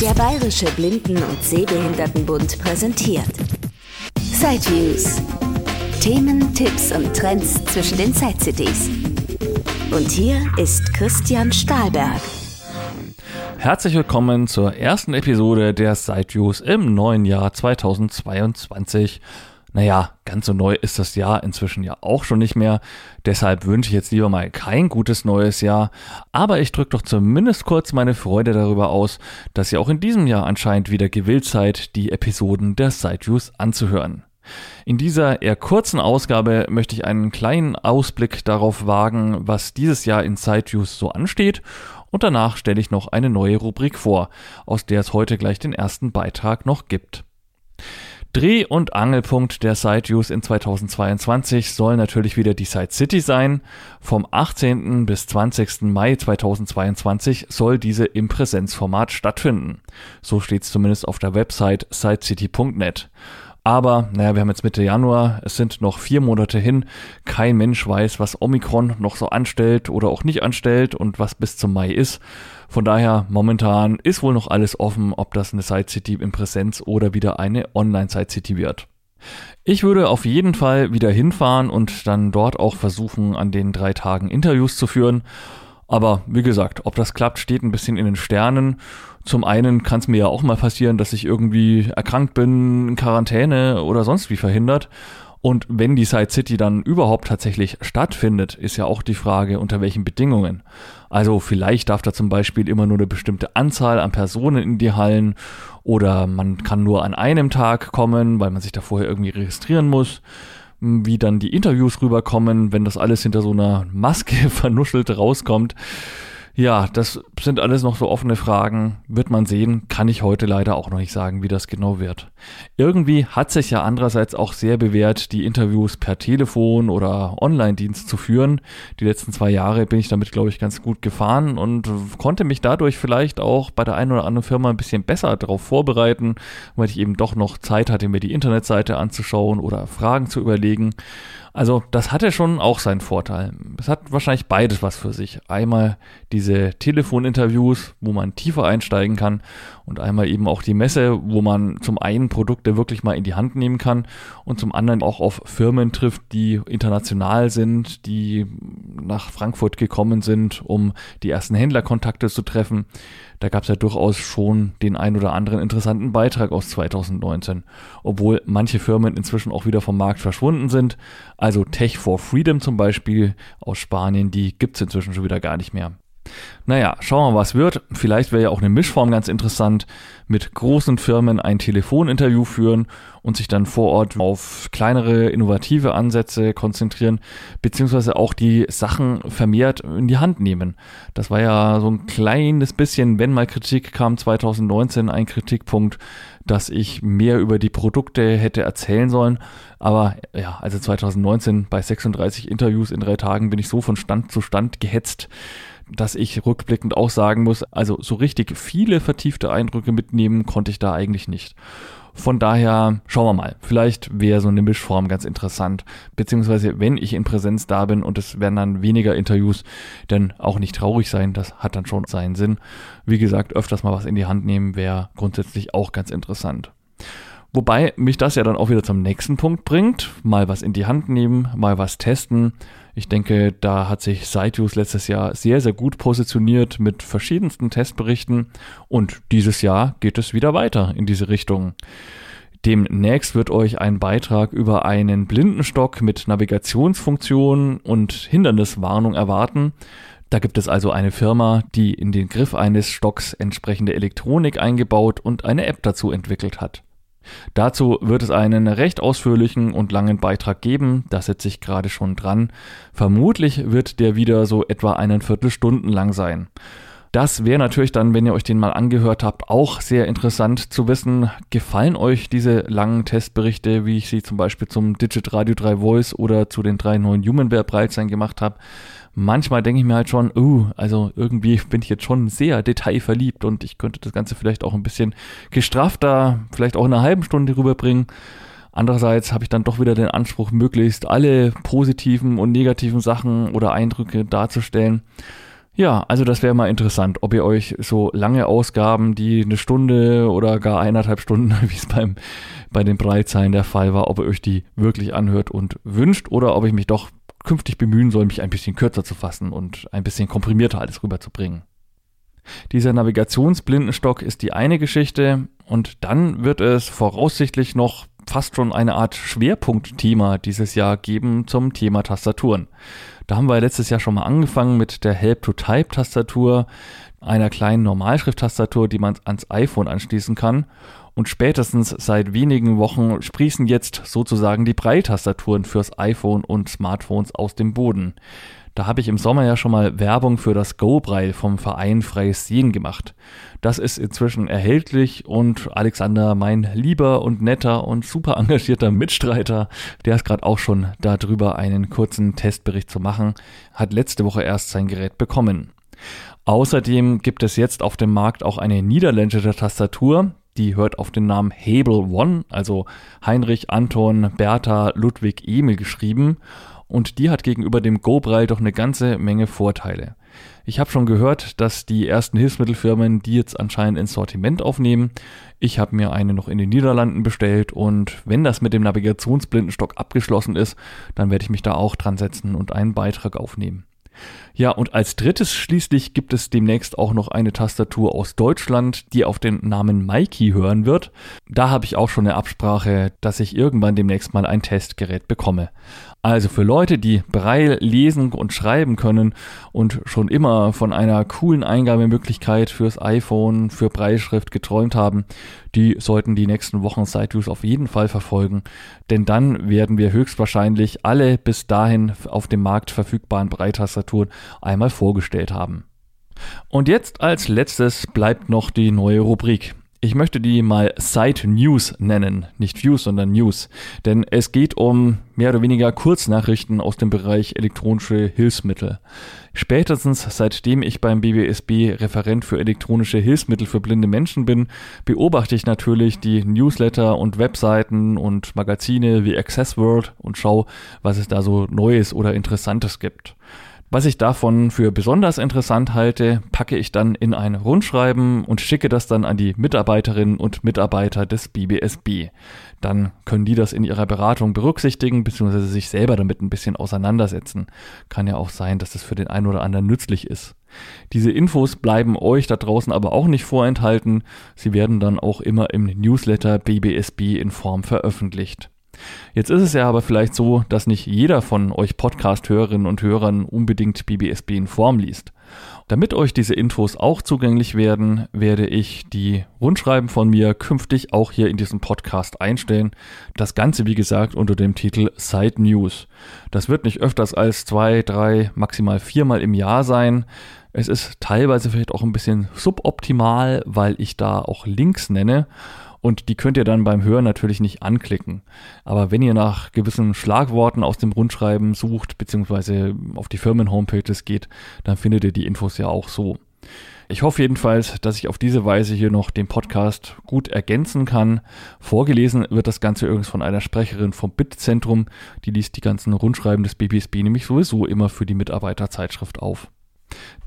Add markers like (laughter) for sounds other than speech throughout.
Der Bayerische Blinden- und Sehbehindertenbund präsentiert Sideviews. Themen, Tipps und Trends zwischen den Side-Cities. Und hier ist Christian Stahlberg. Herzlich willkommen zur ersten Episode der Sideviews im neuen Jahr 2022. Naja, ganz so neu ist das Jahr inzwischen ja auch schon nicht mehr. Deshalb wünsche ich jetzt lieber mal kein gutes neues Jahr. Aber ich drücke doch zumindest kurz meine Freude darüber aus, dass ihr auch in diesem Jahr anscheinend wieder gewillt seid, die Episoden der Sideviews anzuhören. In dieser eher kurzen Ausgabe möchte ich einen kleinen Ausblick darauf wagen, was dieses Jahr in Sideviews so ansteht. Und danach stelle ich noch eine neue Rubrik vor, aus der es heute gleich den ersten Beitrag noch gibt. Dreh- und Angelpunkt der Side Use in 2022 soll natürlich wieder die Side City sein. Vom 18. bis 20. Mai 2022 soll diese im Präsenzformat stattfinden. So steht es zumindest auf der Website sidecity.net. Aber, naja, wir haben jetzt Mitte Januar, es sind noch vier Monate hin. Kein Mensch weiß, was Omikron noch so anstellt oder auch nicht anstellt und was bis zum Mai ist. Von daher, momentan ist wohl noch alles offen, ob das eine Side City in Präsenz oder wieder eine Online Side City wird. Ich würde auf jeden Fall wieder hinfahren und dann dort auch versuchen, an den drei Tagen Interviews zu führen. Aber wie gesagt, ob das klappt, steht ein bisschen in den Sternen. Zum einen kann es mir ja auch mal passieren, dass ich irgendwie erkrankt bin, in Quarantäne oder sonst wie verhindert. Und wenn die Side City dann überhaupt tatsächlich stattfindet, ist ja auch die Frage, unter welchen Bedingungen. Also vielleicht darf da zum Beispiel immer nur eine bestimmte Anzahl an Personen in die Hallen oder man kann nur an einem Tag kommen, weil man sich da vorher irgendwie registrieren muss wie dann die Interviews rüberkommen, wenn das alles hinter so einer Maske (laughs) vernuschelt rauskommt. Ja, das sind alles noch so offene Fragen. Wird man sehen, kann ich heute leider auch noch nicht sagen, wie das genau wird. Irgendwie hat sich ja andererseits auch sehr bewährt, die Interviews per Telefon oder Online-Dienst zu führen. Die letzten zwei Jahre bin ich damit, glaube ich, ganz gut gefahren und konnte mich dadurch vielleicht auch bei der einen oder anderen Firma ein bisschen besser darauf vorbereiten, weil ich eben doch noch Zeit hatte, mir die Internetseite anzuschauen oder Fragen zu überlegen. Also das hatte schon auch seinen Vorteil. Es hat wahrscheinlich beides was für sich. Einmal diese Telefoninterviews, wo man tiefer einsteigen kann und einmal eben auch die Messe, wo man zum einen Produkte wirklich mal in die Hand nehmen kann und zum anderen auch auf Firmen trifft, die international sind, die nach Frankfurt gekommen sind, um die ersten Händlerkontakte zu treffen. Da gab es ja durchaus schon den ein oder anderen interessanten Beitrag aus 2019, obwohl manche Firmen inzwischen auch wieder vom Markt verschwunden sind. Also Tech for Freedom zum Beispiel aus Spanien, die gibt es inzwischen schon wieder gar nicht mehr. Naja, schauen wir mal, was wird. Vielleicht wäre ja auch eine Mischform ganz interessant, mit großen Firmen ein Telefoninterview führen und sich dann vor Ort auf kleinere, innovative Ansätze konzentrieren, beziehungsweise auch die Sachen vermehrt in die Hand nehmen. Das war ja so ein kleines bisschen, wenn mal Kritik kam 2019, ein Kritikpunkt, dass ich mehr über die Produkte hätte erzählen sollen. Aber ja, also 2019 bei 36 Interviews in drei Tagen bin ich so von Stand zu Stand gehetzt, dass ich rückblickend auch sagen muss, also so richtig viele vertiefte Eindrücke mitnehmen konnte ich da eigentlich nicht. Von daher schauen wir mal. Vielleicht wäre so eine Mischform ganz interessant. Beziehungsweise, wenn ich in Präsenz da bin und es werden dann weniger Interviews, dann auch nicht traurig sein. Das hat dann schon seinen Sinn. Wie gesagt, öfters mal was in die Hand nehmen wäre grundsätzlich auch ganz interessant. Wobei mich das ja dann auch wieder zum nächsten Punkt bringt. Mal was in die Hand nehmen, mal was testen. Ich denke, da hat sich Siteuse letztes Jahr sehr, sehr gut positioniert mit verschiedensten Testberichten und dieses Jahr geht es wieder weiter in diese Richtung. Demnächst wird euch ein Beitrag über einen Blindenstock mit Navigationsfunktion und Hinderniswarnung erwarten. Da gibt es also eine Firma, die in den Griff eines Stocks entsprechende Elektronik eingebaut und eine App dazu entwickelt hat. Dazu wird es einen recht ausführlichen und langen Beitrag geben, da sitze ich gerade schon dran. Vermutlich wird der wieder so etwa einen Viertelstunden lang sein. Das wäre natürlich dann, wenn ihr euch den mal angehört habt, auch sehr interessant zu wissen. Gefallen euch diese langen Testberichte, wie ich sie zum Beispiel zum Digit Radio 3 Voice oder zu den drei neuen Humanware Breitsein gemacht habe? Manchmal denke ich mir halt schon, uh, also irgendwie bin ich jetzt schon sehr detailverliebt und ich könnte das Ganze vielleicht auch ein bisschen gestrafter, vielleicht auch in einer halben Stunde rüberbringen. Andererseits habe ich dann doch wieder den Anspruch, möglichst alle positiven und negativen Sachen oder Eindrücke darzustellen. Ja, also das wäre mal interessant, ob ihr euch so lange Ausgaben, die eine Stunde oder gar eineinhalb Stunden, (laughs) wie es beim bei den Breitzeilen der Fall war, ob ihr euch die wirklich anhört und wünscht oder ob ich mich doch künftig bemühen soll, mich ein bisschen kürzer zu fassen und ein bisschen komprimierter alles rüberzubringen. Dieser Navigationsblindenstock ist die eine Geschichte und dann wird es voraussichtlich noch fast schon eine Art Schwerpunktthema dieses Jahr geben zum Thema Tastaturen. Da haben wir letztes Jahr schon mal angefangen mit der Help-to-Type-Tastatur, einer kleinen Normalschrift-Tastatur, die man ans iPhone anschließen kann. Und spätestens seit wenigen Wochen sprießen jetzt sozusagen die Breitastaturen fürs iPhone und Smartphones aus dem Boden. Da habe ich im Sommer ja schon mal Werbung für das Go-Braille vom Verein Freies Sehen gemacht. Das ist inzwischen erhältlich und Alexander, mein lieber und netter und super engagierter Mitstreiter, der ist gerade auch schon darüber einen kurzen Testbericht zu machen, hat letzte Woche erst sein Gerät bekommen. Außerdem gibt es jetzt auf dem Markt auch eine niederländische Tastatur, die hört auf den Namen Hebel One, also Heinrich, Anton, Bertha, Ludwig, Emil geschrieben und die hat gegenüber dem GoBraille doch eine ganze Menge Vorteile. Ich habe schon gehört, dass die ersten Hilfsmittelfirmen die jetzt anscheinend ins Sortiment aufnehmen. Ich habe mir eine noch in den Niederlanden bestellt und wenn das mit dem Navigationsblindenstock abgeschlossen ist, dann werde ich mich da auch dran setzen und einen Beitrag aufnehmen. Ja, und als drittes schließlich gibt es demnächst auch noch eine Tastatur aus Deutschland, die auf den Namen Mikey hören wird. Da habe ich auch schon eine Absprache, dass ich irgendwann demnächst mal ein Testgerät bekomme. Also für Leute, die Braille lesen und schreiben können und schon immer von einer coolen Eingabemöglichkeit fürs iPhone, für Brailleschrift geträumt haben, die sollten die nächsten Wochen SideViews auf jeden Fall verfolgen, denn dann werden wir höchstwahrscheinlich alle bis dahin auf dem Markt verfügbaren Braille-Tastaturen einmal vorgestellt haben. Und jetzt als letztes bleibt noch die neue Rubrik. Ich möchte die mal Site News nennen, nicht Views, sondern News, denn es geht um mehr oder weniger Kurznachrichten aus dem Bereich elektronische Hilfsmittel. Spätestens seitdem ich beim BBSB Referent für elektronische Hilfsmittel für blinde Menschen bin, beobachte ich natürlich die Newsletter und Webseiten und Magazine wie Access World und schaue, was es da so Neues oder Interessantes gibt. Was ich davon für besonders interessant halte, packe ich dann in ein Rundschreiben und schicke das dann an die Mitarbeiterinnen und Mitarbeiter des BBSB. Dann können die das in ihrer Beratung berücksichtigen bzw. sich selber damit ein bisschen auseinandersetzen. Kann ja auch sein, dass das für den einen oder anderen nützlich ist. Diese Infos bleiben euch da draußen aber auch nicht vorenthalten. Sie werden dann auch immer im Newsletter BBSB in Form veröffentlicht. Jetzt ist es ja aber vielleicht so, dass nicht jeder von euch Podcast-Hörerinnen und Hörern unbedingt BBSB in Form liest. Damit euch diese Infos auch zugänglich werden, werde ich die Rundschreiben von mir künftig auch hier in diesem Podcast einstellen. Das Ganze, wie gesagt, unter dem Titel Side News. Das wird nicht öfters als zwei, drei, maximal viermal im Jahr sein. Es ist teilweise vielleicht auch ein bisschen suboptimal, weil ich da auch Links nenne und die könnt ihr dann beim Hören natürlich nicht anklicken. Aber wenn ihr nach gewissen Schlagworten aus dem Rundschreiben sucht, beziehungsweise auf die Firmen-Homepages geht, dann findet ihr die Infos ja auch so. Ich hoffe jedenfalls, dass ich auf diese Weise hier noch den Podcast gut ergänzen kann. Vorgelesen wird das Ganze übrigens von einer Sprecherin vom BIT-Zentrum. Die liest die ganzen Rundschreiben des BBSB nämlich sowieso immer für die Mitarbeiterzeitschrift auf.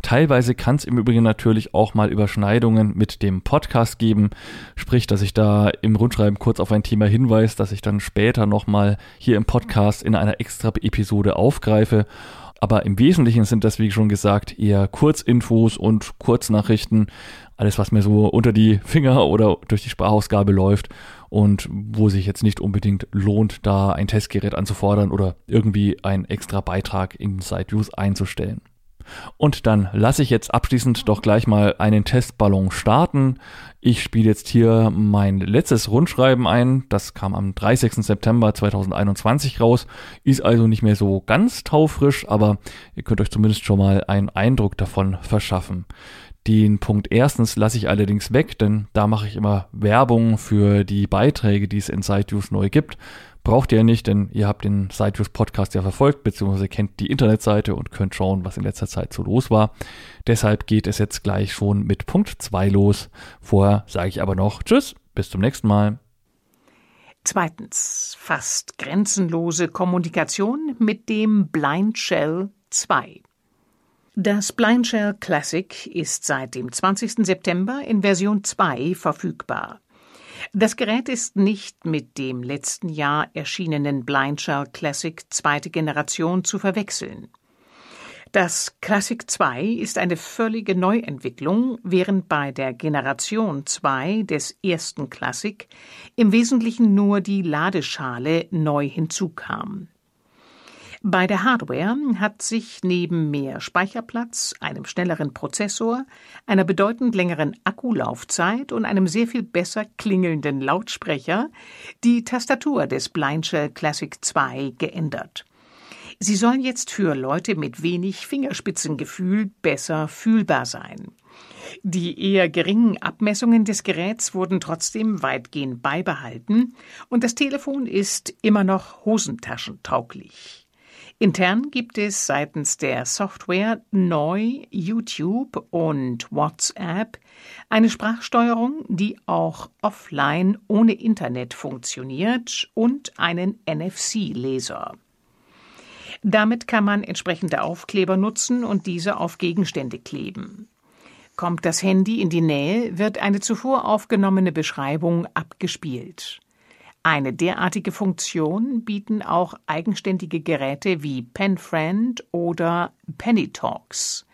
Teilweise kann es im Übrigen natürlich auch mal Überschneidungen mit dem Podcast geben, sprich, dass ich da im Rundschreiben kurz auf ein Thema hinweise, das ich dann später nochmal hier im Podcast in einer extra Episode aufgreife. Aber im Wesentlichen sind das, wie schon gesagt, eher Kurzinfos und Kurznachrichten. Alles, was mir so unter die Finger oder durch die Sprachausgabe läuft und wo sich jetzt nicht unbedingt lohnt, da ein Testgerät anzufordern oder irgendwie einen extra Beitrag in SideViews einzustellen. Und dann lasse ich jetzt abschließend doch gleich mal einen Testballon starten. Ich spiele jetzt hier mein letztes Rundschreiben ein. Das kam am 30. September 2021 raus. Ist also nicht mehr so ganz taufrisch, aber ihr könnt euch zumindest schon mal einen Eindruck davon verschaffen. Den Punkt erstens lasse ich allerdings weg, denn da mache ich immer Werbung für die Beiträge, die es in SiteViews neu gibt. Braucht ihr nicht, denn ihr habt den SiteViews Podcast ja verfolgt, beziehungsweise kennt die Internetseite und könnt schauen, was in letzter Zeit so los war. Deshalb geht es jetzt gleich schon mit Punkt 2 los. Vorher sage ich aber noch Tschüss, bis zum nächsten Mal. Zweitens, fast grenzenlose Kommunikation mit dem Blind Shell 2. Das Blindshell Classic ist seit dem 20. September in Version 2 verfügbar. Das Gerät ist nicht mit dem letzten Jahr erschienenen Blindshell Classic zweite Generation zu verwechseln. Das Classic 2 ist eine völlige Neuentwicklung, während bei der Generation 2 des ersten Classic im Wesentlichen nur die Ladeschale neu hinzukam. Bei der Hardware hat sich neben mehr Speicherplatz, einem schnelleren Prozessor, einer bedeutend längeren Akkulaufzeit und einem sehr viel besser klingelnden Lautsprecher die Tastatur des Blindshell Classic 2 geändert. Sie soll jetzt für Leute mit wenig Fingerspitzengefühl besser fühlbar sein. Die eher geringen Abmessungen des Geräts wurden trotzdem weitgehend beibehalten und das Telefon ist immer noch hosentaschentauglich. Intern gibt es seitens der Software neu YouTube und WhatsApp eine Sprachsteuerung, die auch offline ohne Internet funktioniert und einen NFC-Leser. Damit kann man entsprechende Aufkleber nutzen und diese auf Gegenstände kleben. Kommt das Handy in die Nähe, wird eine zuvor aufgenommene Beschreibung abgespielt. Eine derartige Funktion bieten auch eigenständige Geräte wie PenFriend oder PennyTalks.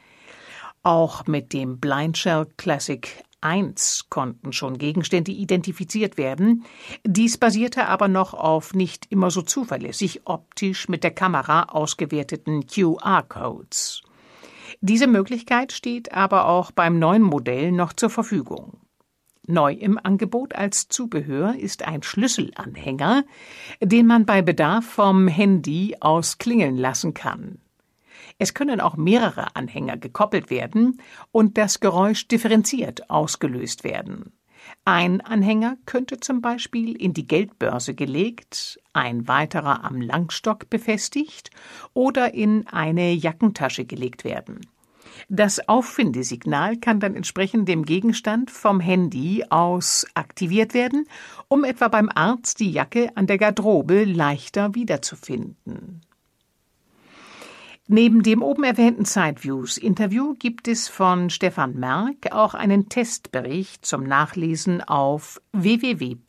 Auch mit dem Blindshell Classic 1 konnten schon Gegenstände identifiziert werden. Dies basierte aber noch auf nicht immer so zuverlässig optisch mit der Kamera ausgewerteten QR-Codes. Diese Möglichkeit steht aber auch beim neuen Modell noch zur Verfügung. Neu im Angebot als Zubehör ist ein Schlüsselanhänger, den man bei Bedarf vom Handy aus klingeln lassen kann. Es können auch mehrere Anhänger gekoppelt werden und das Geräusch differenziert ausgelöst werden. Ein Anhänger könnte zum Beispiel in die Geldbörse gelegt, ein weiterer am Langstock befestigt oder in eine Jackentasche gelegt werden. Das Auffindesignal kann dann entsprechend dem Gegenstand vom Handy aus aktiviert werden, um etwa beim Arzt die Jacke an der Garderobe leichter wiederzufinden. Neben dem oben erwähnten Sideviews-Interview gibt es von Stefan Merck auch einen Testbericht zum Nachlesen auf www.merkst.de.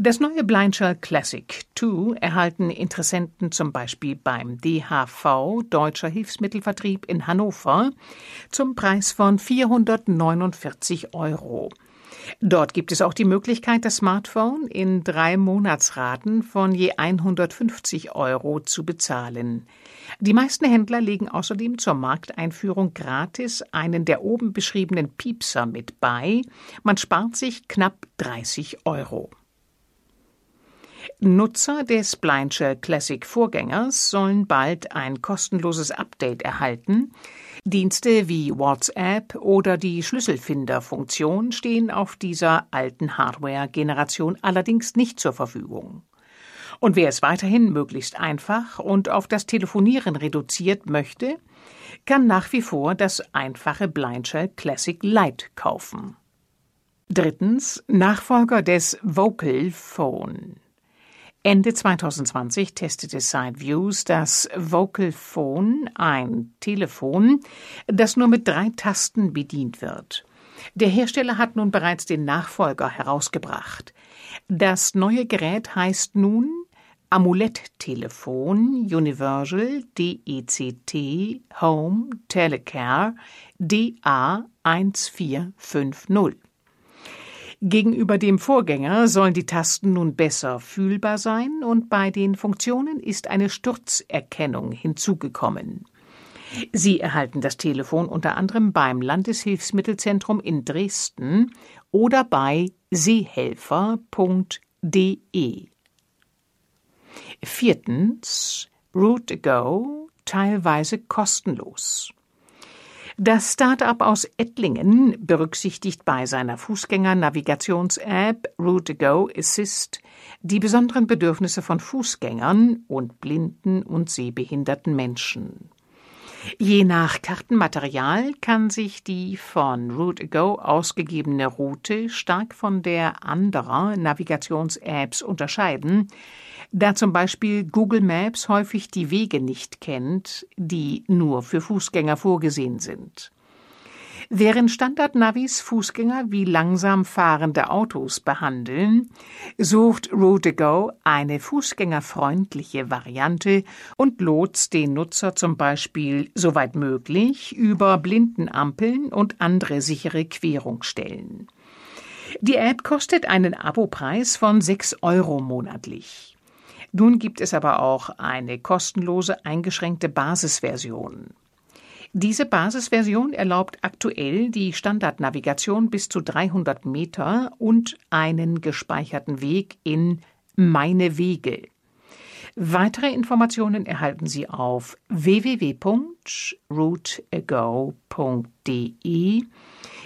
Das neue Blindshell Classic 2 erhalten Interessenten zum Beispiel beim DHV Deutscher Hilfsmittelvertrieb in Hannover zum Preis von 449 Euro. Dort gibt es auch die Möglichkeit, das Smartphone in drei Monatsraten von je 150 Euro zu bezahlen. Die meisten Händler legen außerdem zur Markteinführung gratis einen der oben beschriebenen Piepser mit bei. Man spart sich knapp 30 Euro. Nutzer des Blindshell Classic Vorgängers sollen bald ein kostenloses Update erhalten. Dienste wie WhatsApp oder die Schlüsselfinder-Funktion stehen auf dieser alten Hardware-Generation allerdings nicht zur Verfügung. Und wer es weiterhin möglichst einfach und auf das Telefonieren reduziert möchte, kann nach wie vor das einfache Blindshell Classic Lite kaufen. Drittens Nachfolger des Vocal Phone. Ende 2020 testete SideViews das Vocal Phone, ein Telefon, das nur mit drei Tasten bedient wird. Der Hersteller hat nun bereits den Nachfolger herausgebracht. Das neue Gerät heißt nun Amulett-Telefon Universal DECT Home Telecare DA 1450. Gegenüber dem Vorgänger sollen die Tasten nun besser fühlbar sein und bei den Funktionen ist eine Sturzerkennung hinzugekommen. Sie erhalten das Telefon unter anderem beim Landeshilfsmittelzentrum in Dresden oder bei seehelfer.de. Viertens Route Go teilweise kostenlos. Das Start-up aus Ettlingen berücksichtigt bei seiner Fußgänger-Navigations-App Route Go Assist die besonderen Bedürfnisse von Fußgängern und blinden und sehbehinderten Menschen. Je nach Kartenmaterial kann sich die von Route Go ausgegebene Route stark von der anderer Navigations-Apps unterscheiden, da zum Beispiel Google Maps häufig die Wege nicht kennt, die nur für Fußgänger vorgesehen sind. Während Standardnavis Fußgänger wie langsam fahrende Autos behandeln, sucht Route2Go eine fußgängerfreundliche Variante und lotst den Nutzer zum Beispiel soweit möglich über Blindenampeln und andere sichere Querungsstellen. Die App kostet einen Abopreis von 6 Euro monatlich. Nun gibt es aber auch eine kostenlose eingeschränkte Basisversion. Diese Basisversion erlaubt aktuell die Standardnavigation bis zu 300 Meter und einen gespeicherten Weg in Meine Wege. Weitere Informationen erhalten Sie auf www.routeago.de,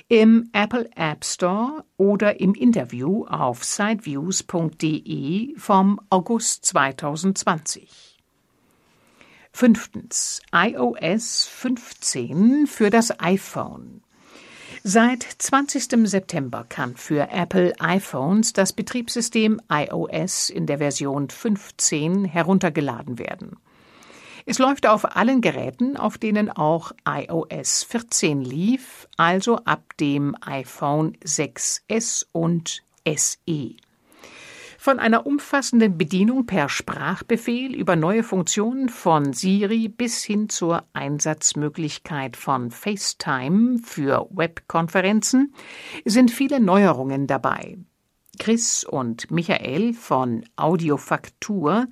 im Apple App Store oder im Interview auf sideviews.de vom August 2020. Fünftens iOS 15 für das iPhone. Seit 20. September kann für Apple iPhones das Betriebssystem iOS in der Version 15 heruntergeladen werden. Es läuft auf allen Geräten, auf denen auch iOS 14 lief, also ab dem iPhone 6S und SE. Von einer umfassenden Bedienung per Sprachbefehl über neue Funktionen von Siri bis hin zur Einsatzmöglichkeit von FaceTime für Webkonferenzen sind viele Neuerungen dabei. Chris und Michael von Audiofaktur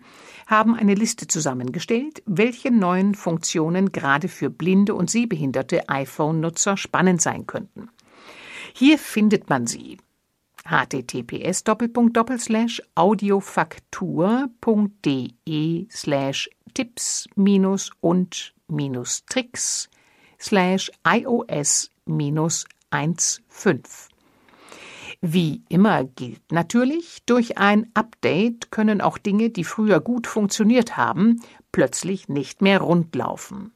haben eine Liste zusammengestellt, welche neuen Funktionen gerade für blinde und sehbehinderte iPhone-Nutzer spannend sein könnten. Hier findet man sie https audiofaktur.de tipps und tricks iOS minus 1.5. Wie immer gilt natürlich, durch ein Update können auch Dinge, die früher gut funktioniert haben, plötzlich nicht mehr rundlaufen.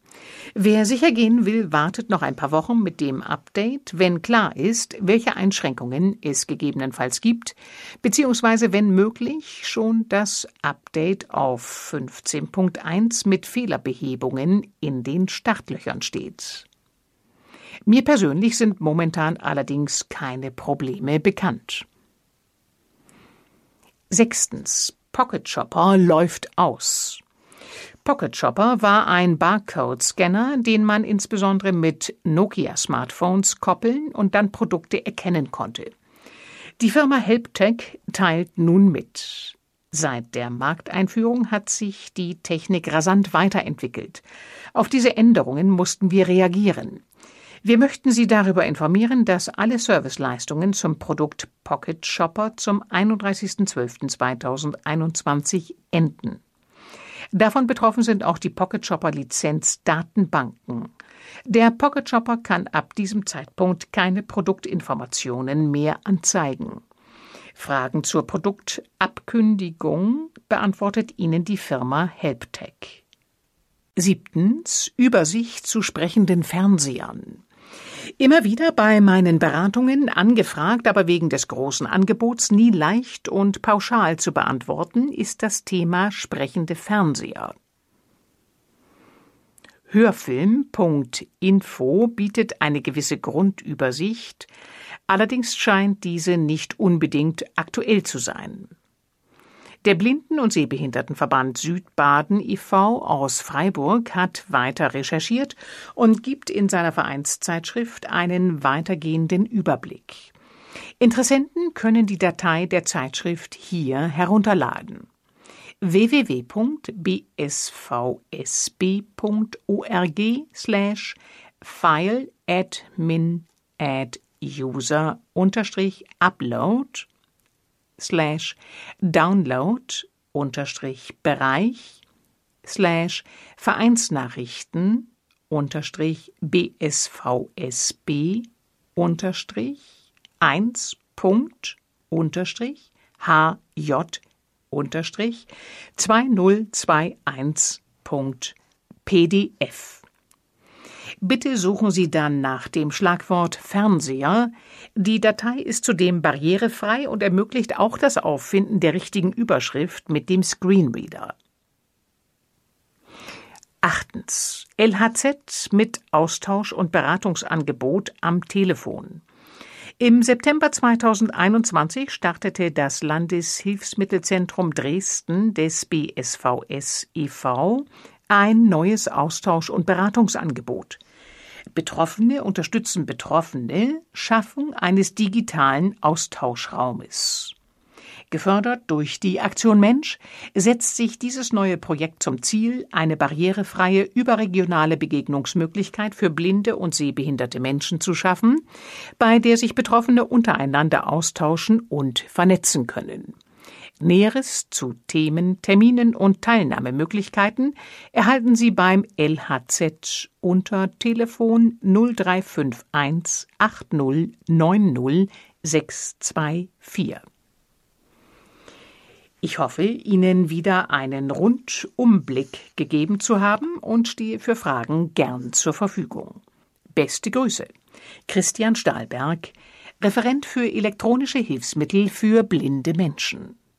Wer sicher gehen will, wartet noch ein paar Wochen mit dem Update, wenn klar ist, welche Einschränkungen es gegebenenfalls gibt, beziehungsweise wenn möglich schon das Update auf 15.1 mit Fehlerbehebungen in den Startlöchern steht. Mir persönlich sind momentan allerdings keine Probleme bekannt. Sechstens. Pocket Shopper läuft aus. Pocket Shopper war ein Barcode-Scanner, den man insbesondere mit Nokia-Smartphones koppeln und dann Produkte erkennen konnte. Die Firma HelpTech teilt nun mit. Seit der Markteinführung hat sich die Technik rasant weiterentwickelt. Auf diese Änderungen mussten wir reagieren. Wir möchten Sie darüber informieren, dass alle Serviceleistungen zum Produkt Pocket Shopper zum 31.12.2021 enden. Davon betroffen sind auch die Pocket Shopper Lizenzdatenbanken. Der Pocket Shopper kann ab diesem Zeitpunkt keine Produktinformationen mehr anzeigen. Fragen zur Produktabkündigung beantwortet Ihnen die Firma HelpTech. Siebtens Übersicht zu sprechenden Fernsehern. Immer wieder bei meinen Beratungen angefragt, aber wegen des großen Angebots nie leicht und pauschal zu beantworten, ist das Thema sprechende Fernseher. Hörfilm.info bietet eine gewisse Grundübersicht, allerdings scheint diese nicht unbedingt aktuell zu sein. Der Blinden- und Sehbehindertenverband Südbaden e.V. aus Freiburg hat weiter recherchiert und gibt in seiner Vereinszeitschrift einen weitergehenden Überblick. Interessenten können die Datei der Zeitschrift hier herunterladen www.bsvsb.org slash file admin add user unterstrich upload slash download unterstrich Bereich slash Vereinsnachrichten unterstrich bsvsb unterstrich 1 Punkt unterstrich hj unterstrich 2021 Punkt pdf Bitte suchen Sie dann nach dem Schlagwort Fernseher. Die Datei ist zudem barrierefrei und ermöglicht auch das Auffinden der richtigen Überschrift mit dem Screenreader. Achtens. LHZ mit Austausch- und Beratungsangebot am Telefon. Im September 2021 startete das Landeshilfsmittelzentrum Dresden des BSVS e.V. ein neues Austausch- und Beratungsangebot. Betroffene unterstützen Betroffene Schaffung eines digitalen Austauschraumes. Gefördert durch die Aktion Mensch setzt sich dieses neue Projekt zum Ziel, eine barrierefreie überregionale Begegnungsmöglichkeit für blinde und sehbehinderte Menschen zu schaffen, bei der sich Betroffene untereinander austauschen und vernetzen können. Näheres zu Themen, Terminen und Teilnahmemöglichkeiten erhalten Sie beim LHZ unter Telefon 0351 80 90 624. Ich hoffe, Ihnen wieder einen Rundumblick gegeben zu haben und stehe für Fragen gern zur Verfügung. Beste Grüße. Christian Stahlberg, Referent für elektronische Hilfsmittel für blinde Menschen.